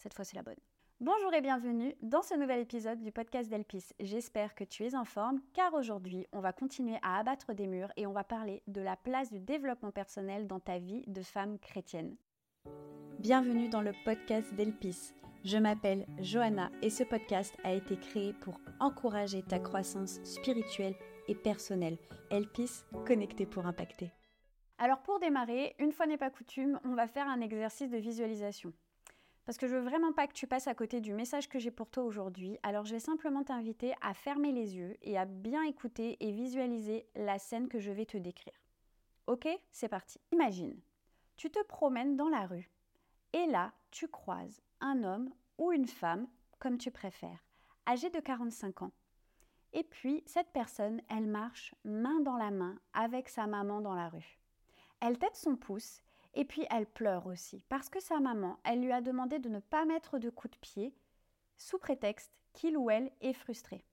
Cette fois, c'est la bonne. Bonjour et bienvenue dans ce nouvel épisode du podcast d'Elpis. J'espère que tu es en forme car aujourd'hui, on va continuer à abattre des murs et on va parler de la place du développement personnel dans ta vie de femme chrétienne. Bienvenue dans le podcast d'Elpis. Je m'appelle Johanna et ce podcast a été créé pour encourager ta croissance spirituelle et personnelle. Elpis, connecté pour impacter. Alors pour démarrer, une fois n'est pas coutume, on va faire un exercice de visualisation. Parce que je veux vraiment pas que tu passes à côté du message que j'ai pour toi aujourd'hui, alors je vais simplement t'inviter à fermer les yeux et à bien écouter et visualiser la scène que je vais te décrire. Ok? C'est parti. Imagine, tu te promènes dans la rue et là, tu croises un homme ou une femme, comme tu préfères, âgé de 45 ans. Et puis, cette personne, elle marche main dans la main avec sa maman dans la rue. Elle tête son pouce et puis elle pleure aussi, parce que sa maman, elle lui a demandé de ne pas mettre de coups de pied, sous prétexte qu'il ou elle est frustré.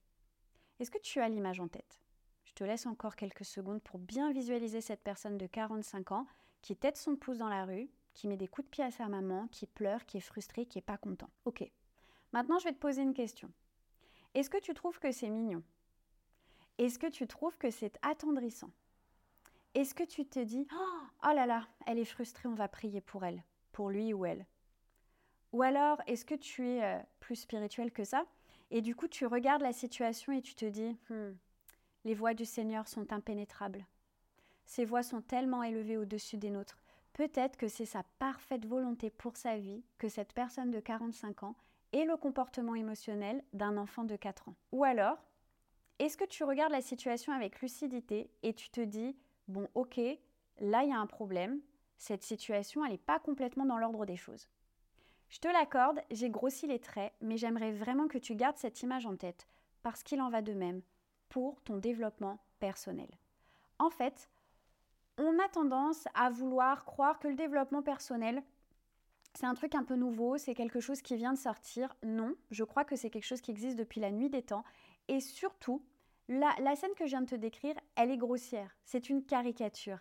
Est-ce que tu as l'image en tête? Je te laisse encore quelques secondes pour bien visualiser cette personne de 45 ans qui tête son pouce dans la rue, qui met des coups de pied à sa maman, qui pleure, qui est frustré, qui n'est pas content. Ok. Maintenant, je vais te poser une question. Est-ce que tu trouves que c'est mignon? Est-ce que tu trouves que c'est attendrissant? Est-ce que tu te dis Oh là là, elle est frustrée, on va prier pour elle, pour lui ou elle? Ou alors, est-ce que tu es euh, plus spirituel que ça Et du coup, tu regardes la situation et tu te dis hmm, Les voix du Seigneur sont impénétrables. Ses voix sont tellement élevées au-dessus des nôtres. Peut-être que c'est sa parfaite volonté pour sa vie que cette personne de 45 ans ait le comportement émotionnel d'un enfant de 4 ans. Ou alors, est-ce que tu regardes la situation avec lucidité et tu te dis bon, ok, là, il y a un problème, cette situation, elle n'est pas complètement dans l'ordre des choses. Je te l'accorde, j'ai grossi les traits, mais j'aimerais vraiment que tu gardes cette image en tête, parce qu'il en va de même pour ton développement personnel. En fait, on a tendance à vouloir croire que le développement personnel, c'est un truc un peu nouveau, c'est quelque chose qui vient de sortir. Non, je crois que c'est quelque chose qui existe depuis la nuit des temps. Et surtout, la, scène que je viens de te décrire, elle est grossière, c'est une caricature.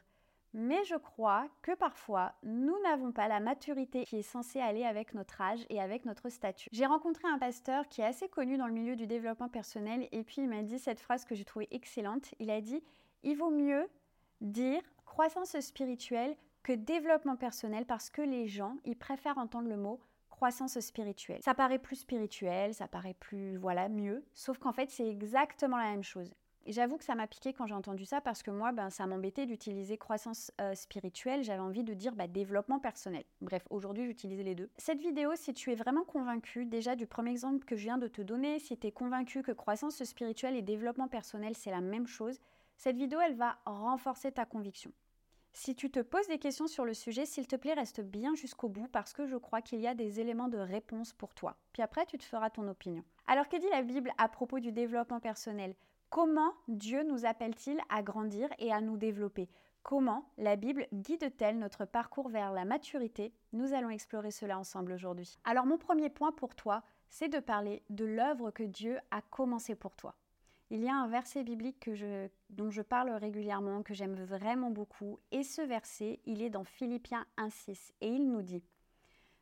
Mais je crois que parfois, nous n'avons pas la maturité qui est censée aller avec notre âge et avec notre statut. J'ai rencontré un pasteur qui est assez connu dans le milieu du développement personnel et puis il m'a dit cette phrase que j'ai trouvée excellente. Il a dit, il vaut mieux dire croissance spirituelle que développement personnel parce que les gens, ils préfèrent entendre le mot croissance spirituelle. Ça paraît plus spirituel, ça paraît plus, voilà, mieux, sauf qu'en fait, c'est exactement la même chose. Et j'avoue que ça m'a piqué quand j'ai entendu ça parce que moi, ben, ça m'embêtait d'utiliser croissance euh, spirituelle. J'avais envie de dire bah, développement personnel. Bref, aujourd'hui, j'utilisais les deux. Cette vidéo, si tu es vraiment convaincu, déjà du premier exemple que je viens de te donner, si tu es convaincu que croissance spirituelle et développement personnel, c'est la même chose, cette vidéo, elle va renforcer ta conviction. Si tu te poses des questions sur le sujet, s'il te plaît, reste bien jusqu'au bout parce que je crois qu'il y a des éléments de réponse pour toi. Puis après, tu te feras ton opinion. Alors, que dit la Bible à propos du développement personnel? Comment Dieu nous appelle-t-il à grandir et à nous développer? Comment la Bible guide-t-elle notre parcours vers la maturité? Nous allons explorer cela ensemble aujourd'hui. Alors mon premier point pour toi, c'est de parler de l'œuvre que Dieu a commencé pour toi. Il y a un verset biblique dont je parle régulièrement, que j'aime vraiment beaucoup, et ce verset, il est dans Philippiens 1.6, et il nous dit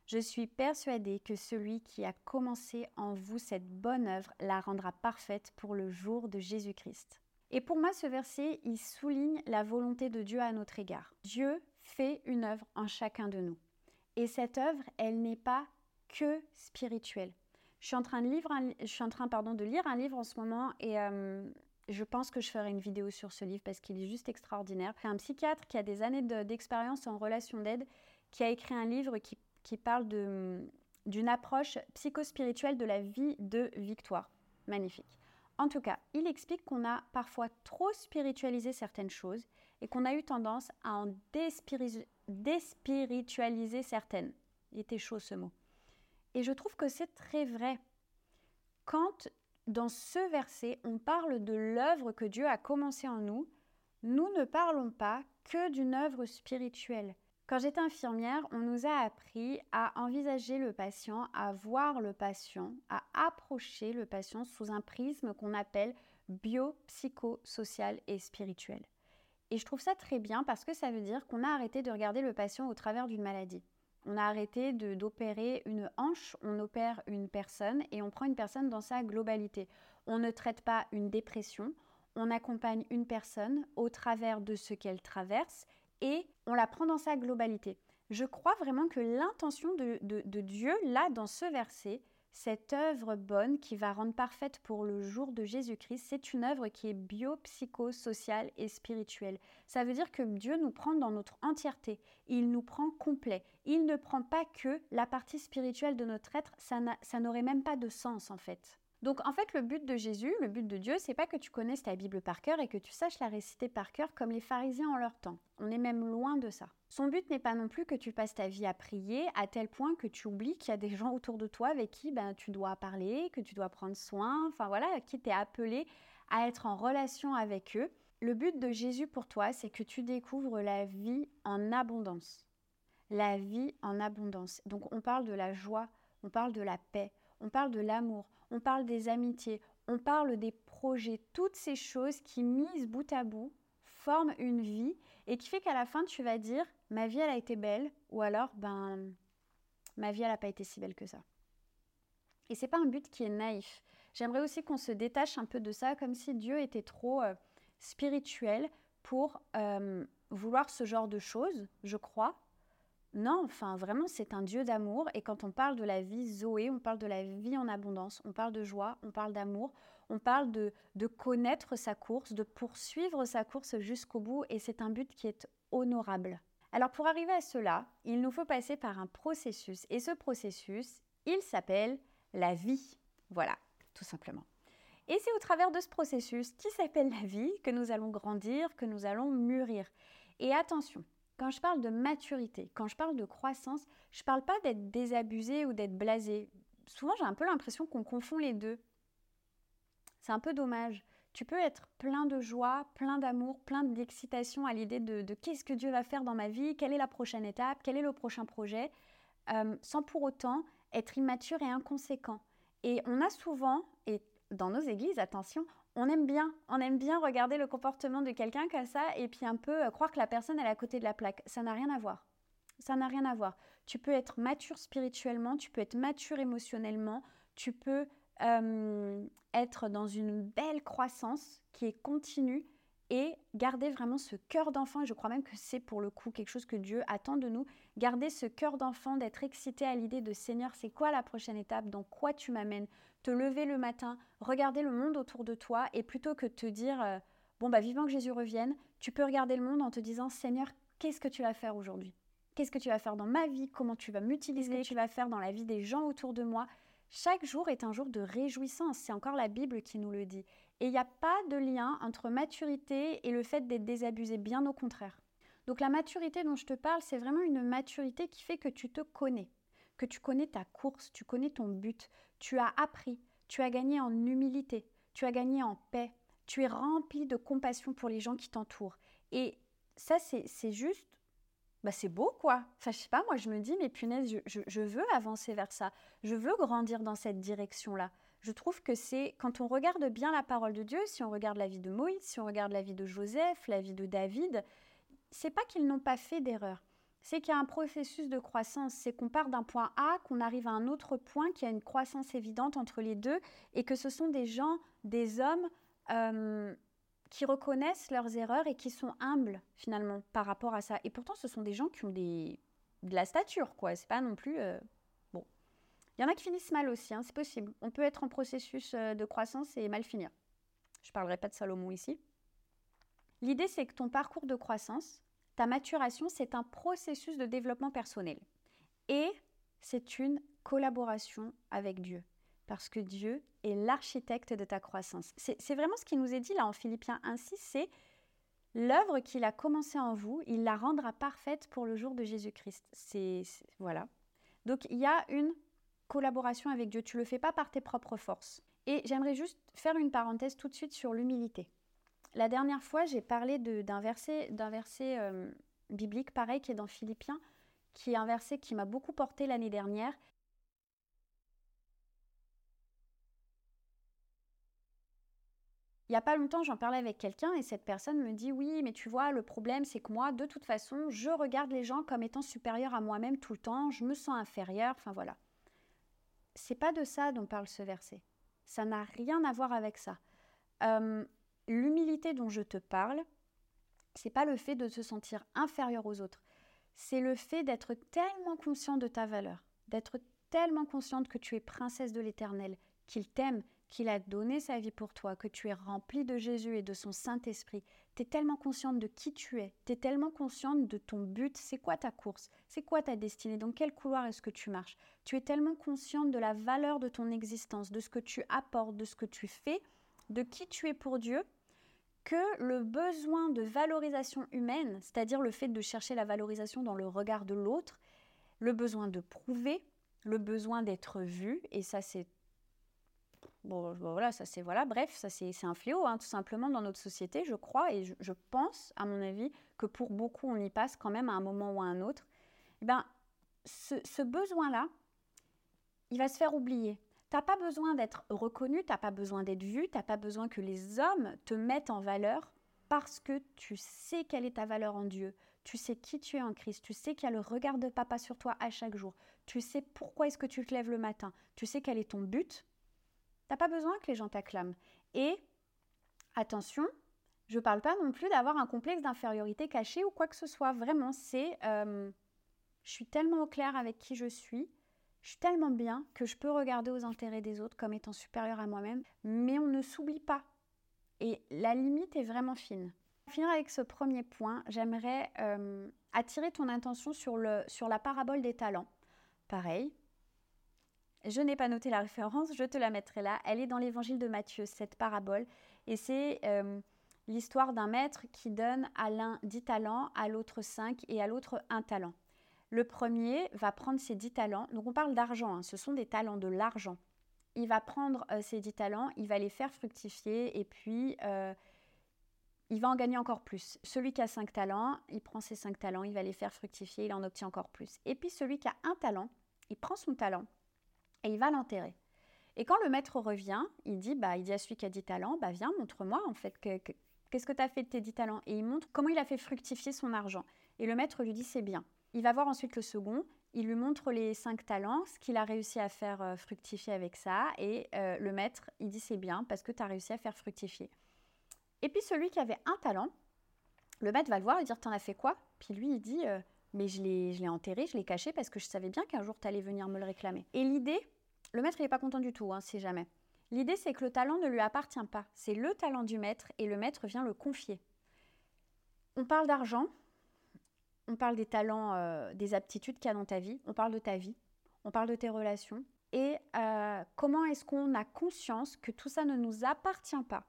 Je suis persuadé que celui qui a commencé en vous cette bonne œuvre la rendra parfaite pour le jour de Jésus-Christ. Et pour moi, ce verset, il souligne la volonté de Dieu à notre égard. Dieu fait une œuvre en chacun de nous. Et cette œuvre, elle n'est pas que spirituelle. Je suis en train de, je suis en train, pardon, de lire un livre en ce moment et euh, je pense que je ferai une vidéo sur ce livre parce qu'il est juste extraordinaire. C'est un psychiatre qui a des années d'expérience en relation d'aide qui a écrit un livre qui, qui parle d'une approche psychospirituelle de la vie de Victoire. Magnifique. En tout cas, il explique qu'on a parfois trop spiritualisé certaines choses et qu'on a eu tendance à en déspiritualiser certaines. Il était chaud ce mot. Et je trouve que c'est très vrai. Quand dans ce verset, on parle de l'œuvre que Dieu a commencée en nous, nous ne parlons pas que d'une œuvre spirituelle. Quand j'étais infirmière, on nous a appris à envisager le patient, à voir le patient, à approcher le patient sous un prisme qu'on appelle biopsychosocial et spirituel. Et je trouve ça très bien parce que ça veut dire qu'on a arrêté de regarder le patient au travers d'une maladie. On a arrêté d'opérer une hanche, on opère une personne et on prend une personne dans sa globalité. On ne traite pas une dépression, on accompagne une personne au travers de ce qu'elle traverse et on la prend dans sa globalité. Je crois vraiment que l'intention de, de, Dieu, là, dans ce verset, cette œuvre bonne qui va rendre parfaite pour le jour de Jésus-Christ, c'est une œuvre qui est bio-psycho-sociale et spirituelle. Ça veut dire que Dieu nous prend dans notre entièreté, il nous prend complet. Il ne prend pas que la partie spirituelle de notre être, ça n'aurait même pas de sens en fait. Donc en fait, le but de Jésus, le but de Dieu, c'est pas que tu connaisses ta Bible par cœur et que tu saches la réciter par cœur comme les pharisiens en leur temps. On est même loin de ça. Son but n'est pas non plus que tu passes ta vie à prier à tel point que tu oublies qu'il y a des gens autour de toi avec qui ben, tu dois parler, que tu dois prendre soin, enfin voilà, qui t'es appelé à être en relation avec eux. Le but de Jésus pour toi, c'est que tu découvres la vie en abondance. La vie en abondance. Donc on parle de la joie, on parle de la paix, on parle de l'amour, on parle des amitiés, on parle des projets, toutes ces choses qui, mises bout à bout, forment une vie et qui fait qu'à la fin, tu vas dire ma vie, elle a été belle, ou alors, ben, ma vie, elle n'a pas été si belle que ça. Et c'est pas un but qui est naïf. J'aimerais aussi qu'on se détache un peu de ça, comme si Dieu était trop euh, spirituel pour euh, vouloir ce genre de choses, je crois. Non, enfin vraiment, c'est un Dieu d'amour. Et quand on parle de la vie Zoé, on parle de la vie en abondance, on parle de joie, on parle d'amour, on parle de, connaître sa course, de poursuivre sa course jusqu'au bout. Et c'est un but qui est honorable. Alors pour arriver à cela, il nous faut passer par un processus. Et ce processus, il s'appelle la vie. Voilà, tout simplement. Et c'est au travers de ce processus qui s'appelle la vie que nous allons grandir, que nous allons mûrir. Et attention, quand je parle de maturité, quand je parle de croissance, je ne parle pas d'être désabusé ou d'être blasé. Souvent, j'ai un peu l'impression qu'on confond les deux. C'est un peu dommage. Tu peux être plein de joie, plein d'amour, plein d'excitation à l'idée de, qu'est-ce que Dieu va faire dans ma vie, quelle est la prochaine étape, quel est le prochain projet, euh, sans pour autant être immature et inconséquent. Et on a souvent, et dans nos églises, attention, on aime bien, on aime bien regarder le comportement de quelqu'un comme ça et puis un peu euh, croire que la personne est à côté de la plaque. Ça n'a rien à voir. Ça n'a rien à voir. Tu peux être mature spirituellement, tu peux être mature émotionnellement, tu peux euh, être dans une belle croissance qui est continue et garder vraiment ce cœur d'enfant, et je crois même que c'est pour le coup quelque chose que Dieu attend de nous, garder ce cœur d'enfant, d'être excité à l'idée de Seigneur, c'est quoi la prochaine étape, dans quoi tu m'amènes, te lever le matin, regarder le monde autour de toi, et plutôt que de te dire, euh, bon, bah vivant que Jésus revienne, tu peux regarder le monde en te disant, Seigneur, qu'est-ce que tu vas faire aujourd'hui? Qu'est-ce que tu vas faire dans ma vie? Comment tu vas m'utiliser? Qu'est-ce que tu vas faire dans la vie des gens autour de moi? Chaque jour est un jour de réjouissance, c'est encore la Bible qui nous le dit. Et il n'y a pas de lien entre maturité et le fait d'être désabusé, bien au contraire. Donc la maturité dont je te parle, c'est vraiment une maturité qui fait que tu te connais, que tu connais ta course, tu connais ton but, tu as appris, tu as gagné en humilité, tu as gagné en paix, tu es rempli de compassion pour les gens qui t'entourent. Et ça, c'est juste, bah c'est beau quoi. Enfin, je sais pas, moi je me dis, mais punaise, je veux avancer vers ça, je veux grandir dans cette direction-là je trouve que c'est quand on regarde bien la parole de Dieu, si on regarde la vie de Moïse, si on regarde la vie de Joseph, la vie de David, c'est pas qu'ils n'ont pas fait d'erreur. C'est qu'il y a un processus de croissance, c'est qu'on part d'un point A, qu'on arrive à un autre point, qu'il y a une croissance évidente entre les deux, et que ce sont des gens, des hommes euh, qui reconnaissent leurs erreurs et qui sont humbles finalement par rapport à ça. Et pourtant, ce sont des gens qui ont des, de la stature, quoi. C'est pas non plus euh, il y en a qui finissent mal aussi, hein, c'est possible. On peut être en processus euh, de croissance et mal finir. Je parlerai pas de Salomon ici. L'idée, c'est que ton parcours de croissance, ta maturation, c'est un processus de développement personnel. Et c'est une collaboration avec Dieu. Parce que Dieu l'architecte de ta croissance. C'est vraiment ce qui nous est dit là en Philippiens 1.6, c'est l'œuvre qu'il a commencée en vous, il la rendra parfaite pour le jour de Jésus-Christ. C'est voilà. Donc il y a une collaboration avec Dieu. Tu le fais pas par tes propres forces. Et j'aimerais juste faire une parenthèse tout de suite sur l'humilité. La dernière fois, j'ai parlé d'un verset, d'un verset euh, biblique pareil qui est dans Philippiens, qui est un verset qui m'a beaucoup porté l'année dernière Il n'y a pas longtemps, j'en parlais avec quelqu'un et cette personne me dit Oui, mais tu vois, le problème, c'est que moi, de toute façon, je regarde les gens comme étant supérieurs à moi-même tout le temps, je me sens inférieure, enfin voilà. C'est pas de ça dont parle ce verset. Ça n'a rien à voir avec ça. Euh, l'humilité dont je te parle, c'est pas le fait de se sentir inférieur aux autres. C'est le fait d'être tellement conscient de ta valeur, d'être tellement consciente que tu es princesse de l'Éternel, qu'il t'aime, qu'il a donné sa vie pour toi, que tu es rempli de Jésus et de son Saint-Esprit, tu es tellement consciente de qui tu es, tu es tellement consciente de ton but, c'est quoi ta course, c'est quoi ta destinée, dans quel couloir est-ce que tu marches? Tu es tellement consciente de la valeur de ton existence, de ce que tu apportes, de ce que tu fais, de qui tu es pour Dieu, que le besoin de valorisation humaine, c'est-à-dire le fait de chercher la valorisation dans le regard de l'autre, le besoin de prouver, le besoin d'être vu, et ça c'est Bon, voilà, ça c'est voilà, bref, ça c'est un fléau, hein, tout simplement dans notre société, je crois, et je, pense, à mon avis, que pour beaucoup on y passe quand même à un moment ou à un autre. Eh ben, ce, ce besoin-là, il va se faire oublier. T'as pas besoin d'être reconnu, t'as pas besoin d'être vu, t'as pas besoin que les hommes te mettent en valeur parce que tu sais quelle est ta valeur en Dieu, tu sais qui tu es en Christ, tu sais qu'il y a le regard de papa sur toi à chaque jour, tu sais pourquoi est-ce que tu te lèves le matin, tu sais quel est ton but, T'as pas besoin que les gens t'acclament. Et attention, je parle pas non plus d'avoir un complexe d'infériorité caché ou quoi que ce soit. Vraiment, c'est euh, je suis tellement au clair avec qui je suis, je suis tellement bien que je peux regarder aux intérêts des autres comme étant supérieur à moi-même, mais on ne s'oublie pas. Et la limite est vraiment fine. Pour finir avec ce premier point, j'aimerais euh, attirer ton attention sur, le, sur la parabole des talents. Pareil, je n'ai pas noté la référence, je te la mettrai là. Elle est dans l'évangile de Matthieu, cette parabole. Et c'est euh, l'histoire d'un maître qui donne à l'un dix talents, à l'autre cinq et à l'autre un talent. Le premier va prendre ses dix talents. Donc on parle d'argent, hein, ce sont des talents, de l'argent. Il va prendre euh, ces dix talents, il va les faire fructifier et puis euh, il va en gagner encore plus. Celui qui a cinq talents, il prend ses cinq talents, il va les faire fructifier, il en obtient encore plus. Et puis celui qui a un talent, il prend son talent, et il va l'enterrer. Et quand le maître revient, il dit, bah, il dit à celui qui a 10 talents, bah, viens, montre-moi en fait, qu'est-ce que tu as fait de tes 10 talents? Et il montre comment il a fait fructifier son argent. Et le maître lui dit, c'est bien. Il va voir ensuite le second, il lui montre les 5 talents, ce qu'il a réussi à faire euh, fructifier avec ça. Et euh, le maître, il dit, c'est bien parce que tu as réussi à faire fructifier. Et puis celui qui avait un talent, le maître va le voir et dire, t'en as fait quoi? Puis lui, il dit, euh, mais je l'ai enterré, je l'ai caché parce que je savais bien qu'un jour tu allais venir me le réclamer. Et l'idée, le maître n'est pas content du tout, hein, si jamais. L'idée, c'est que le talent ne lui appartient pas. C'est le talent du maître et le maître vient le confier. On parle d'argent, on parle des talents, euh, des aptitudes qu'il y a dans ta vie, on parle de ta vie, on parle de tes relations. Et euh, comment est-ce qu'on a conscience que tout ça ne nous appartient pas,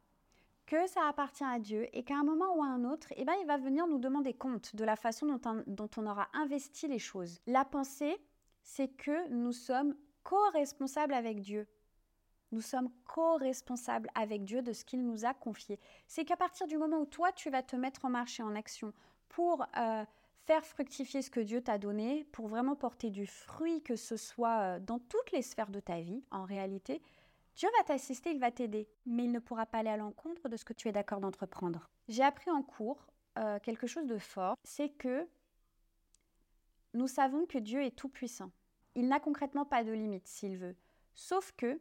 que ça appartient à Dieu et qu'à un moment ou à un autre, eh ben, il va venir nous demander compte de la façon dont, dont on aura investi les choses. La pensée, c'est que nous sommes co-responsables avec Dieu. Nous sommes co-responsables avec Dieu de ce qu'il nous a confié. C'est qu'à partir du moment où toi, tu vas te mettre en marche et en action pour euh, faire fructifier ce que Dieu t'a donné, pour vraiment porter du fruit, que ce soit euh, dans toutes les sphères de ta vie, en réalité, Dieu va t'assister, il va t'aider, mais il ne pourra pas aller à l'encontre de ce que tu es d'accord d'entreprendre. J'ai appris en cours euh, quelque chose de fort, c'est que nous savons que Dieu est tout-puissant il n'a concrètement pas de limite s'il veut. Sauf que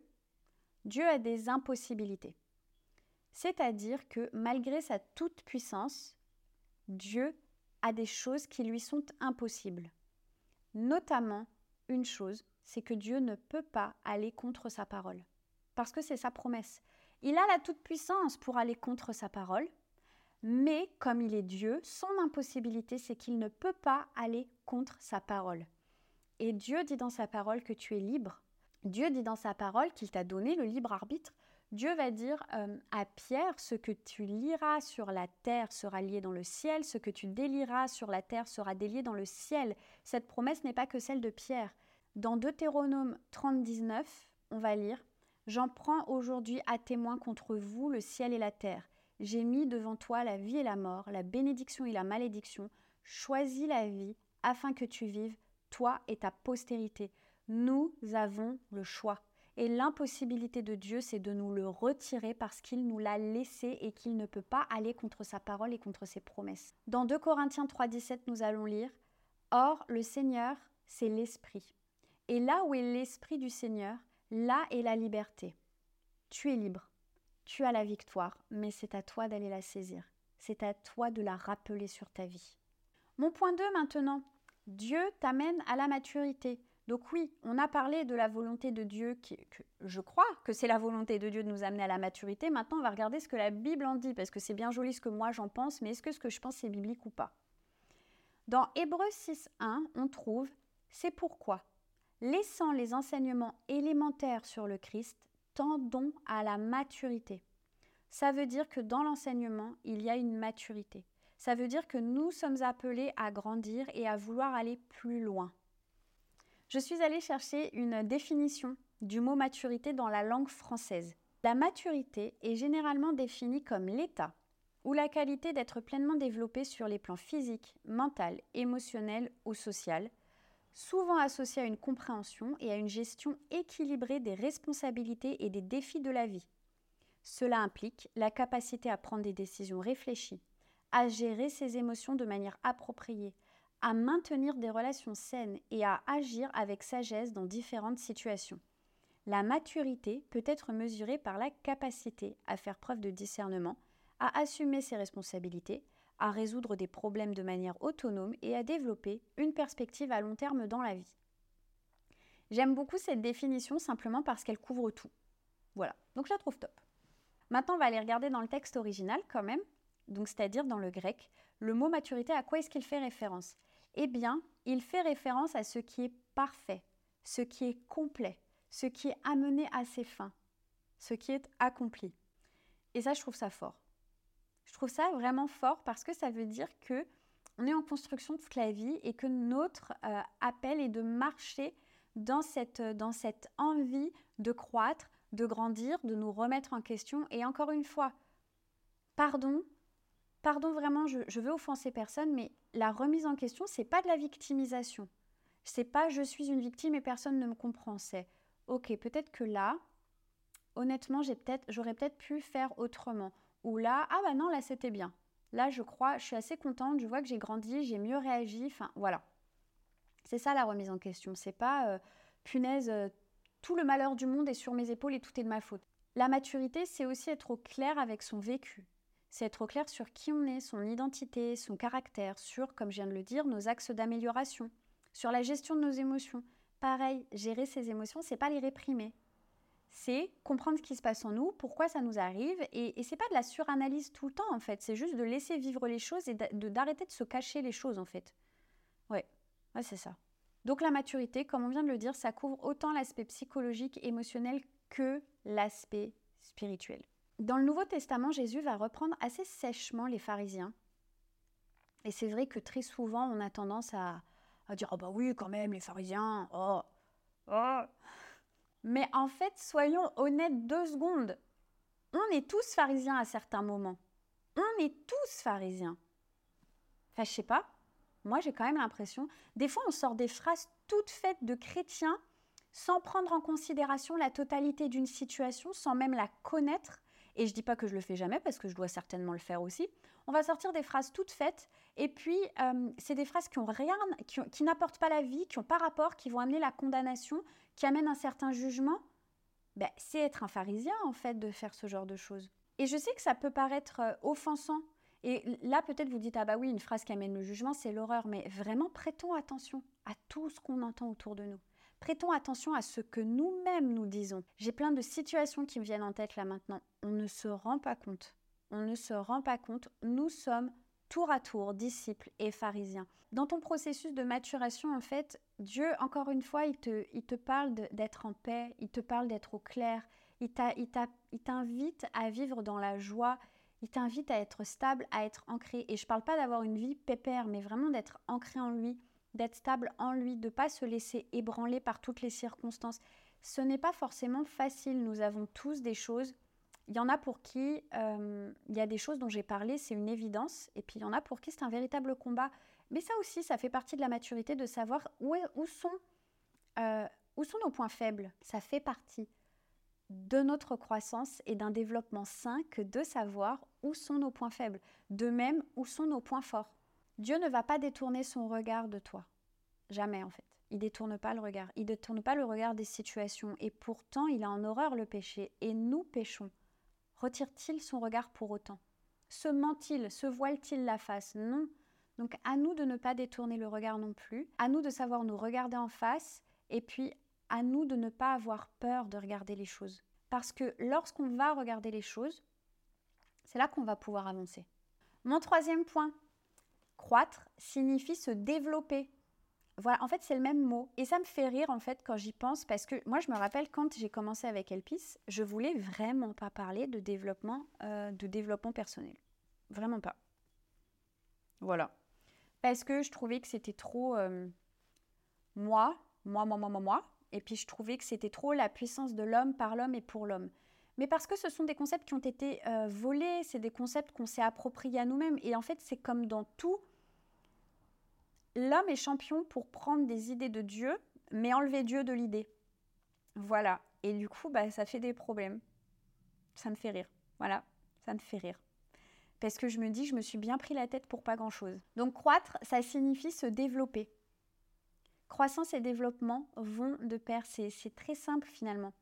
Dieu a des impossibilités. C'est-à-dire que malgré sa toute-puissance, Dieu a des choses qui lui sont impossibles. Notamment, une chose, c'est que Dieu ne peut pas aller contre sa parole. Parce que c'est sa promesse. Il a la toute-puissance pour aller contre sa parole, mais comme il est Dieu, son impossibilité, c'est qu'il ne peut pas aller contre sa parole. Et Dieu dit dans sa parole que tu es libre. Dieu dit dans sa parole qu'il t'a donné le libre arbitre. Dieu va dire euh, à Pierre, ce que tu liras sur la terre sera lié dans le ciel, ce que tu délieras sur la terre sera délié dans le ciel. Cette promesse n'est pas que celle de Pierre. Dans Deutéronome 30, 19, on va lire J'en prends aujourd'hui à témoin contre vous le ciel et la terre. J'ai mis devant toi la vie et la mort, la bénédiction et la malédiction. Choisis la vie afin que tu vives toi et ta postérité. Nous avons le choix. Et l'impossibilité de Dieu, c'est de nous le retirer parce qu'il nous l'a laissé et qu'il ne peut pas aller contre sa parole et contre ses promesses. Dans 2 Corinthiens 3.17, nous allons lire Or, le Seigneur, c'est l'Esprit. Et là où est l'Esprit du Seigneur, là est la liberté. Tu es libre, tu as la victoire, mais c'est à toi d'aller la saisir. C'est à toi de la rappeler sur ta vie. Mon point 2 maintenant. Dieu t'amène à la maturité. Donc oui, on a parlé de la volonté de Dieu, qui, que je crois que c'est la volonté de Dieu de nous amener à la maturité. Maintenant, on va regarder ce que la Bible en dit, parce que c'est bien joli ce que moi j'en pense, mais est-ce que ce que je pense c'est biblique ou pas? Dans Hébreux 6.1, on trouve « C'est pourquoi, laissant les enseignements élémentaires sur le Christ, tendons à la maturité. » Ça veut dire que dans l'enseignement, il y a une maturité. Ça veut dire que nous sommes appelés à grandir et à vouloir aller plus loin. Je suis allée chercher une définition du mot maturité dans la langue française. La maturité est généralement définie comme l'état ou la qualité d'être pleinement développé sur les plans physiques, mental, émotionnel ou social, souvent associé à une compréhension et à une gestion équilibrée des responsabilités et des défis de la vie. Cela implique la capacité à prendre des décisions réfléchies, à gérer ses émotions de manière appropriée, à maintenir des relations saines et à agir avec sagesse dans différentes situations. La maturité peut être mesurée par la capacité à faire preuve de discernement, à assumer ses responsabilités, à résoudre des problèmes de manière autonome et à développer une perspective à long terme dans la vie. J'aime beaucoup cette définition simplement parce qu'elle couvre tout. Voilà, donc je la trouve top. Maintenant, on va aller regarder dans le texte original quand même, donc c'est-à-dire dans le grec, le mot maturité, à quoi est-ce qu'il fait référence? Eh bien, il fait référence à ce qui est parfait, ce qui est complet, ce qui est amené à ses fins, ce qui est accompli. Et ça, je trouve ça fort. Je trouve ça vraiment fort parce que ça veut dire que on est en construction toute la vie et que notre euh, appel est de marcher dans cette, dans cette envie de croître, de grandir, de nous remettre en question. Et encore une fois, pardon, pardon vraiment, je, veux offenser personne, mais la remise en question, c'est pas de la victimisation. C'est pas je suis une victime et personne ne me comprend. C'est ok, peut-être que là, honnêtement, j'ai peut-être, j'aurais peut-être pu faire autrement. Ou là, ah bah non, là c'était bien. Là, je crois, je suis assez contente, je vois que j'ai grandi, j'ai mieux réagi. Enfin, voilà. C'est ça la remise en question. C'est pas euh, punaise, euh, tout le malheur du monde est sur mes épaules et tout est de ma faute. La maturité, c'est aussi être au clair avec son vécu c'est être au clair sur qui on est, son identité, son caractère, sur, comme je viens de le dire, nos axes d'amélioration, sur la gestion de nos émotions. Pareil, gérer ses émotions, c'est pas les réprimer. C'est comprendre ce qui se passe en nous, pourquoi ça nous arrive, et, et c'est pas de la suranalyse tout le temps en fait, c'est juste de laisser vivre les choses et d'arrêter de, se cacher les choses en fait. Ouais, ouais c'est ça. Donc la maturité, comme on vient de le dire, ça couvre autant l'aspect psychologique, émotionnel que l'aspect spirituel. Dans le Nouveau Testament, Jésus va reprendre assez sèchement les pharisiens. Et c'est vrai que très souvent, on a tendance à, dire Ah, bah oui, quand même, les pharisiens, oh, oh. Mais en fait, soyons honnêtes deux secondes. On est tous pharisiens à certains moments. On est tous pharisiens. Enfin, je sais pas. Moi, j'ai quand même l'impression. Des fois, on sort des phrases toutes faites de chrétiens sans prendre en considération la totalité d'une situation, sans même la connaître et je dis pas que je le fais jamais parce que je dois certainement le faire aussi. On va sortir des phrases toutes faites et puis euh, c'est des phrases qui ont rien, qui, n'apportent pas la vie, qui n'ont pas rapport, qui vont amener la condamnation, qui amènent un certain jugement. Ben, c'est être un pharisien en fait de faire ce genre de choses. Et je sais que ça peut paraître euh, offensant. Et là, peut-être vous dites, ah bah oui, une phrase qui amène le jugement, c'est l'horreur. Mais vraiment, prêtons attention à tout ce qu'on entend autour de nous. Prêtons attention à ce que nous-mêmes nous disons. J'ai plein de situations qui me viennent en tête là maintenant. On ne se rend pas compte. On ne se rend pas compte. Nous sommes tour à tour disciples et pharisiens. Dans ton processus de maturation, en fait, Dieu, encore une fois, il te, parle d'être en paix, il te parle d'être au clair, il t'invite à vivre dans la joie, il t'invite à être stable, à être ancré. Et je ne parle pas d'avoir une vie pépère, mais vraiment d'être ancré en lui, d'être stable en lui, de ne pas se laisser ébranler par toutes les circonstances. Ce n'est pas forcément facile. Nous avons tous des choses. Il y en a pour qui euh, il y a des choses dont j'ai parlé, c'est une évidence. Et puis il y en a pour qui c'est un véritable combat. Mais ça aussi, ça fait partie de la maturité de savoir où, sont, euh, où sont nos points faibles. Ça fait partie. de notre croissance et d'un développement sain que de savoir où sont nos points faibles, de même où sont nos points forts. Dieu ne va pas détourner son regard de toi. Jamais en fait. Il détourne pas le regard. Il détourne pas le regard des situations. Et pourtant, il a en horreur le péché. Et nous péchons. Retire-t-il son regard pour autant? Se ment-il? Se voile-t-il la face? Non. Donc à nous de ne pas détourner le regard non plus. À nous de savoir nous regarder en face. Et puis à nous de ne pas avoir peur de regarder les choses. Parce que lorsqu'on va regarder les choses, c'est là qu'on va pouvoir avancer. Mon troisième point, croître signifie se développer. Voilà, en fait, c'est le même mot. Et ça me fait rire, en fait, quand j'y pense, parce que moi, je me rappelle quand j'ai commencé avec Elpis, je voulais vraiment pas parler de développement, euh, de développement personnel. Vraiment pas. Voilà. Parce que je trouvais que c'était trop euh, moi, moi, moi, moi, moi, moi. Et puis, je trouvais que c'était trop la puissance de l'homme par l'homme et pour l'homme. Mais parce que ce sont des concepts qui ont été euh, volés, c'est des concepts qu'on s'est appropriés à nous-mêmes. Et en fait, c'est comme dans tout L'homme est champion pour prendre des idées de Dieu, mais enlever Dieu de l'idée. Voilà. Et du coup, bah, ça fait des problèmes. Ça me fait rire. Voilà, ça me fait rire. Parce que je me dis, je me suis bien pris la tête pour pas grand-chose. Donc croître, ça signifie se développer. Croissance et développement vont de pair. C'est très simple finalement.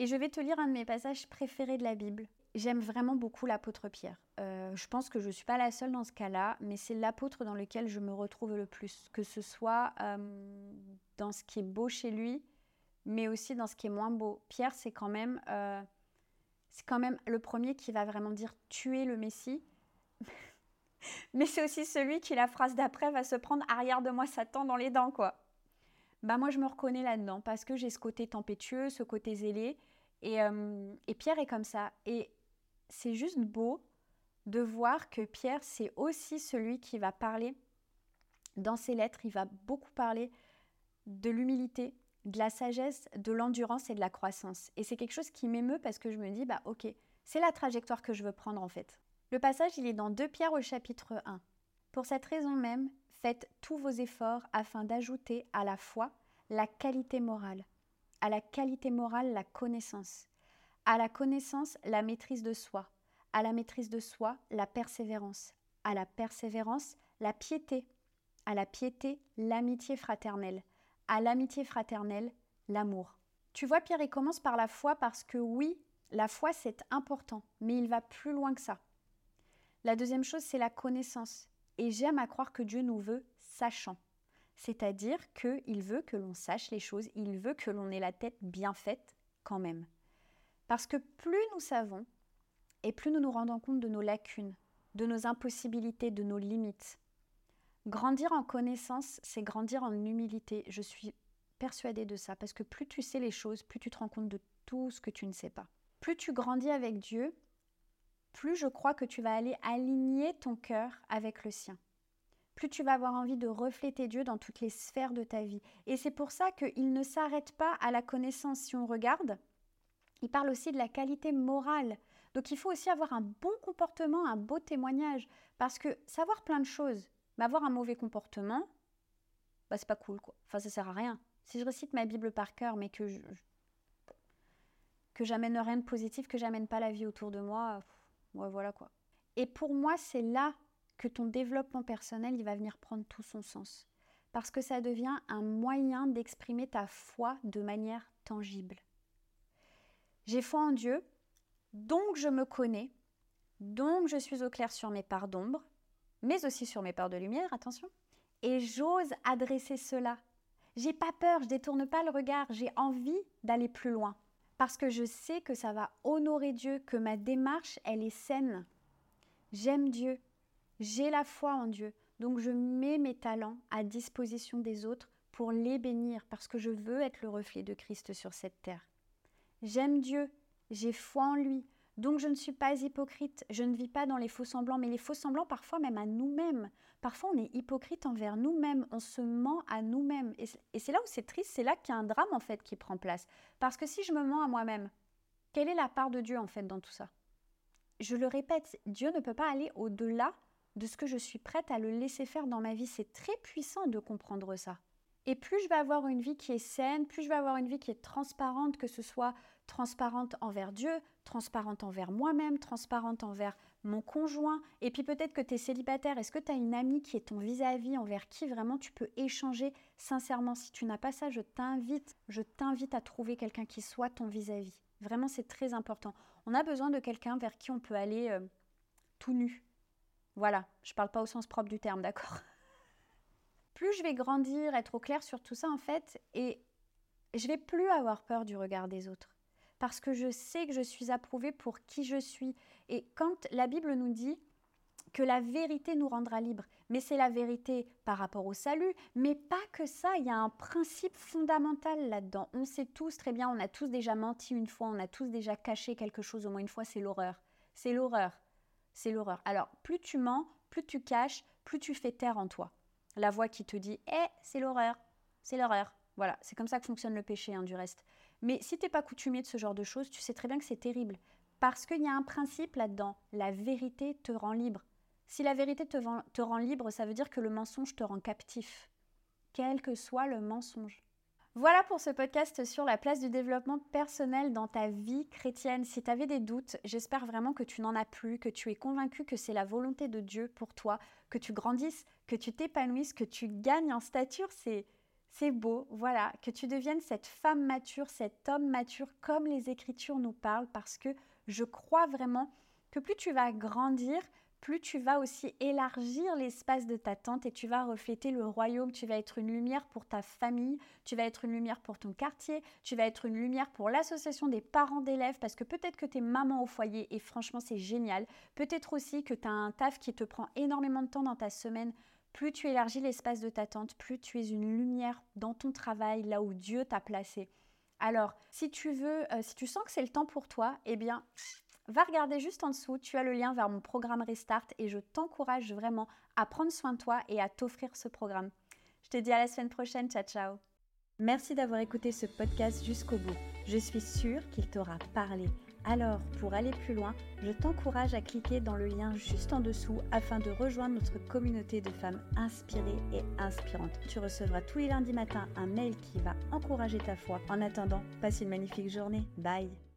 Et je vais te lire un de mes passages préférés de la Bible. J'aime vraiment beaucoup l'apôtre Pierre. Euh, je pense que je ne suis pas la seule dans ce cas-là, mais c'est l'apôtre dans lequel je me retrouve le plus, que ce soit euh, dans ce qui est beau chez lui, mais aussi dans ce qui est moins beau. Pierre, c'est quand même, euh, c'est quand même le premier qui va vraiment dire tuer le Messie, mais c'est aussi celui qui la phrase d'après va se prendre arrière de moi Satan dans les dents, quoi. Bah moi je me reconnais là-dedans parce que j'ai ce côté tempétueux, ce côté zélé. Et, et Pierre est comme ça. Et c'est juste beau de voir que Pierre, c'est aussi celui qui va parler dans ses lettres, il va beaucoup parler de l'humilité, de la sagesse, de l'endurance et de la croissance. Et c'est quelque chose qui m'émeut parce que je me dis, bah ok, c'est la trajectoire que je veux prendre en fait. Le passage, il est dans 2 Pierre au chapitre 1. Pour cette raison même, faites tous vos efforts afin d'ajouter à la foi la qualité morale, à la qualité morale la connaissance, à la connaissance, la maîtrise de soi. À la maîtrise de soi, la persévérance. À la persévérance, la piété. À la piété, l'amitié fraternelle. À l'amitié fraternelle, l'amour. Tu vois, Pierre, il commence par la foi parce que oui, la foi, c'est important, mais il va plus loin que ça. La deuxième chose, c'est la connaissance. Et j'aime à croire que Dieu nous veut sachant. C'est-à-dire qu'il veut que l'on sache les choses, il veut que l'on ait la tête bien faite quand même. Parce que plus nous savons, et plus nous nous rendons compte de nos lacunes, de nos impossibilités, de nos limites. Grandir en connaissance, c'est grandir en humilité. Je suis persuadée de ça, parce que plus tu sais les choses, plus tu te rends compte de tout ce que tu ne sais pas. Plus tu grandis avec Dieu, plus je crois que tu vas aller aligner ton cœur avec le sien. Plus tu vas avoir envie de refléter Dieu dans toutes les sphères de ta vie. Et c'est pour ça qu'il ne s'arrête pas à la connaissance. Si on regarde, il parle aussi de la qualité morale. Donc il faut aussi avoir un bon comportement, un beau témoignage. Parce que savoir plein de choses, mais avoir un mauvais comportement, bah c'est pas cool quoi. Enfin ça sert à rien. Si je récite ma Bible par cœur, mais que je, que j'amène rien de positif, que j'amène pas la vie autour de moi, ouais, voilà quoi. Et pour moi, c'est là que ton développement personnel, il va venir prendre tout son sens. Parce que ça devient un moyen d'exprimer ta foi de manière tangible. J'ai foi en Dieu, donc je me connais, donc je suis au clair sur mes parts d'ombre, mais aussi sur mes parts de lumière, attention, et j'ose adresser cela. J'ai pas peur, je détourne pas le regard, j'ai envie d'aller plus loin parce que je sais que ça va honorer Dieu, que ma démarche, elle est saine. J'aime Dieu, j'ai la foi en Dieu, donc je mets mes talents à disposition des autres pour les bénir parce que je veux être le reflet de Christ sur cette terre. J'aime Dieu, j'ai foi en lui, donc je ne suis pas hypocrite, je ne vis pas dans les faux semblants, mais les faux semblants parfois même à nous-mêmes. Parfois on est hypocrite envers nous-mêmes, on se ment à nous-mêmes. Et c'est là où c'est triste, c'est là qu'il y a un drame en fait qui prend place. Parce que si je me mens à moi-même, quelle est la part de Dieu en fait dans tout ça? Je le répète, Dieu ne peut pas aller au-delà de ce que je suis prête à le laisser faire dans ma vie. C'est très puissant de comprendre ça. Et plus je vais avoir une vie qui est saine, plus je vais avoir une vie qui est transparente, que ce soit transparente envers Dieu, transparente envers moi-même, transparente envers mon conjoint. Et puis peut-être que tu es célibataire. Est-ce que tu as une amie qui est ton vis-à-vis, envers qui vraiment tu peux échanger sincèrement? Si tu n'as pas ça, je t'invite, je t'invite à trouver quelqu'un qui soit ton vis-à-vis. Vraiment, c'est très important. On a besoin de quelqu'un vers qui on peut aller euh, tout nu. Voilà, je ne parle pas au sens propre du terme, d'accord Plus je vais grandir, être au clair sur tout ça en fait, et je vais plus avoir peur du regard des autres parce que je sais que je suis approuvée pour qui je suis. Et quand la Bible nous dit que la vérité nous rendra libres, mais c'est la vérité par rapport au salut, mais pas que ça, il y a un principe fondamental là-dedans. On sait tous très bien, on a tous déjà menti une fois, on a tous déjà caché quelque chose au moins une fois, c'est l'horreur. C'est l'horreur. C'est l'horreur. Alors, plus tu mens, plus tu caches, plus tu fais taire en toi. La voix qui te dit Eh, c'est l'horreur, c'est l'horreur. Voilà, c'est comme ça que fonctionne le péché, hein, du reste. Mais si tu n'es pas coutumier de ce genre de choses, tu sais très bien que c'est terrible. Parce qu'il y a un principe là-dedans. La vérité te rend libre. Si la vérité te rend libre, ça veut dire que le mensonge te rend captif. Quel que soit le mensonge. Voilà pour ce podcast sur la place du développement personnel dans ta vie chrétienne. Si tu avais des doutes, j'espère vraiment que tu n'en as plus, que tu es convaincu que c'est la volonté de Dieu pour toi, que tu grandisses, que tu t'épanouisses, que tu gagnes en stature. C'est c'est beau, voilà, que tu deviennes cette femme mature, cet homme mature comme les Écritures nous parlent, parce que je crois vraiment que plus tu vas grandir, plus tu vas aussi élargir l'espace de ta tente et tu vas refléter le royaume. Tu vas être une lumière pour ta famille, tu vas être une lumière pour ton quartier, tu vas être une lumière pour l'association des parents d'élèves parce que peut-être que tu es maman au foyer et franchement c'est génial. Peut-être aussi que tu as un taf qui te prend énormément de temps dans ta semaine plus tu élargis l'espace de ta tente, plus tu es une lumière dans ton travail, là où Dieu t'a placé. Alors, si tu veux, euh, si tu sens que c'est le temps pour toi, eh bien, va regarder juste en dessous, tu as le lien vers mon programme Restart et je t'encourage vraiment à prendre soin de toi et à t'offrir ce programme. Je te dis à la semaine prochaine, ciao ciao. Merci d'avoir écouté ce podcast jusqu'au bout. Je suis sûre qu'il t'aura parlé. Alors, pour aller plus loin, je t'encourage à cliquer dans le lien juste en dessous afin de rejoindre notre communauté de femmes inspirées et inspirantes. Tu recevras tous les lundis matins un mail qui va encourager ta foi. En attendant, passe une magnifique journée. Bye